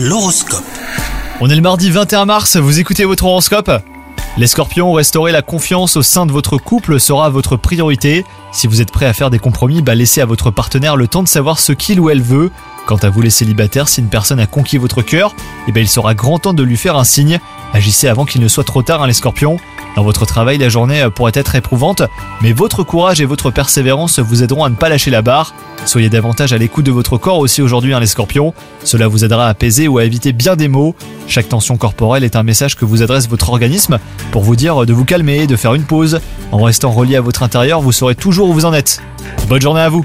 L'horoscope. On est le mardi 21 mars, vous écoutez votre horoscope? Les scorpions, restaurer la confiance au sein de votre couple sera votre priorité. Si vous êtes prêt à faire des compromis, bah laissez à votre partenaire le temps de savoir ce qu'il ou elle veut. Quant à vous les célibataires, si une personne a conquis votre cœur, eh ben il sera grand temps de lui faire un signe. Agissez avant qu'il ne soit trop tard, hein, les scorpions. Dans votre travail, la journée euh, pourrait être éprouvante, mais votre courage et votre persévérance vous aideront à ne pas lâcher la barre. Soyez davantage à l'écoute de votre corps aussi aujourd'hui, hein, les scorpions. Cela vous aidera à apaiser ou à éviter bien des maux. Chaque tension corporelle est un message que vous adresse votre organisme pour vous dire de vous calmer, de faire une pause. En restant relié à votre intérieur, vous saurez toujours où vous en êtes. Bonne journée à vous